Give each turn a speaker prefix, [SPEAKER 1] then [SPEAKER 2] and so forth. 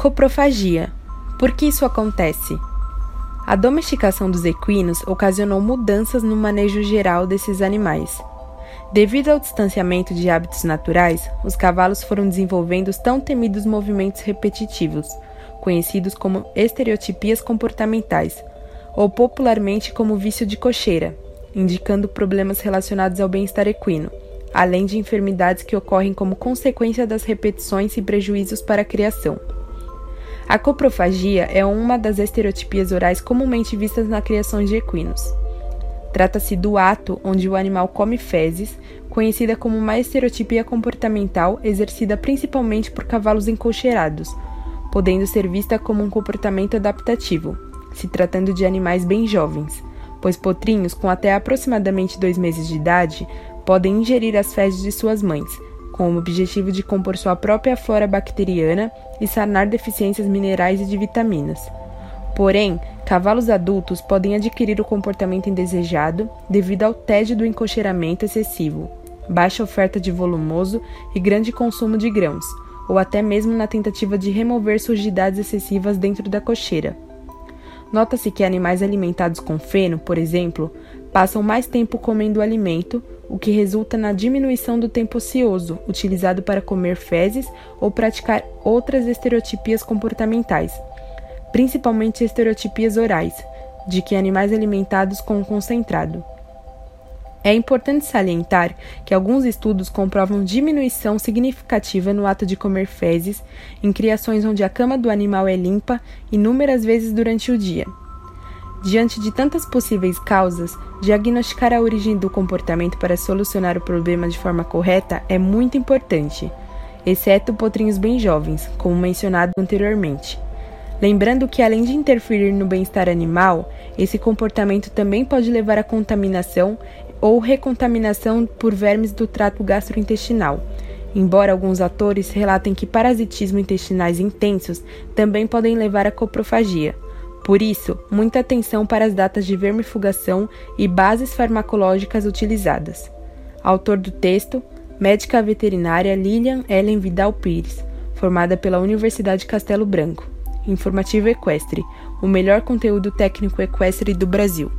[SPEAKER 1] Coprofagia. Por que isso acontece? A domesticação dos equinos ocasionou mudanças no manejo geral desses animais. Devido ao distanciamento de hábitos naturais, os cavalos foram desenvolvendo os tão temidos movimentos repetitivos, conhecidos como estereotipias comportamentais, ou popularmente como vício de cocheira, indicando problemas relacionados ao bem-estar equino, além de enfermidades que ocorrem como consequência das repetições e prejuízos para a criação. A coprofagia é uma das estereotipias orais comumente vistas na criação de equinos. Trata-se do ato onde o animal come fezes, conhecida como uma estereotipia comportamental exercida principalmente por cavalos encocheirados, podendo ser vista como um comportamento adaptativo, se tratando de animais bem jovens, pois potrinhos com até aproximadamente dois meses de idade podem ingerir as fezes de suas mães, com o objetivo de compor sua própria flora bacteriana e sanar deficiências minerais e de vitaminas. Porém, cavalos adultos podem adquirir o comportamento indesejado devido ao tédio do encocheiramento excessivo, baixa oferta de volumoso e grande consumo de grãos, ou até mesmo na tentativa de remover sujidades excessivas dentro da cocheira. Nota-se que animais alimentados com feno, por exemplo, passam mais tempo comendo o alimento, o que resulta na diminuição do tempo ocioso utilizado para comer fezes ou praticar outras estereotipias comportamentais, principalmente estereotipias orais, de que animais alimentados com concentrado. É importante salientar que alguns estudos comprovam diminuição significativa no ato de comer fezes em criações onde a cama do animal é limpa inúmeras vezes durante o dia. Diante de tantas possíveis causas, diagnosticar a origem do comportamento para solucionar o problema de forma correta é muito importante, exceto potrinhos bem jovens, como mencionado anteriormente. Lembrando que, além de interferir no bem-estar animal, esse comportamento também pode levar à contaminação ou recontaminação por vermes do trato gastrointestinal, embora alguns atores relatem que parasitismo intestinais intensos também podem levar à coprofagia. Por isso, muita atenção para as datas de vermifugação e bases farmacológicas utilizadas. Autor do texto: médica veterinária Lilian Ellen Vidal Pires, formada pela Universidade Castelo Branco. Informativo Equestre, o melhor conteúdo técnico equestre do Brasil.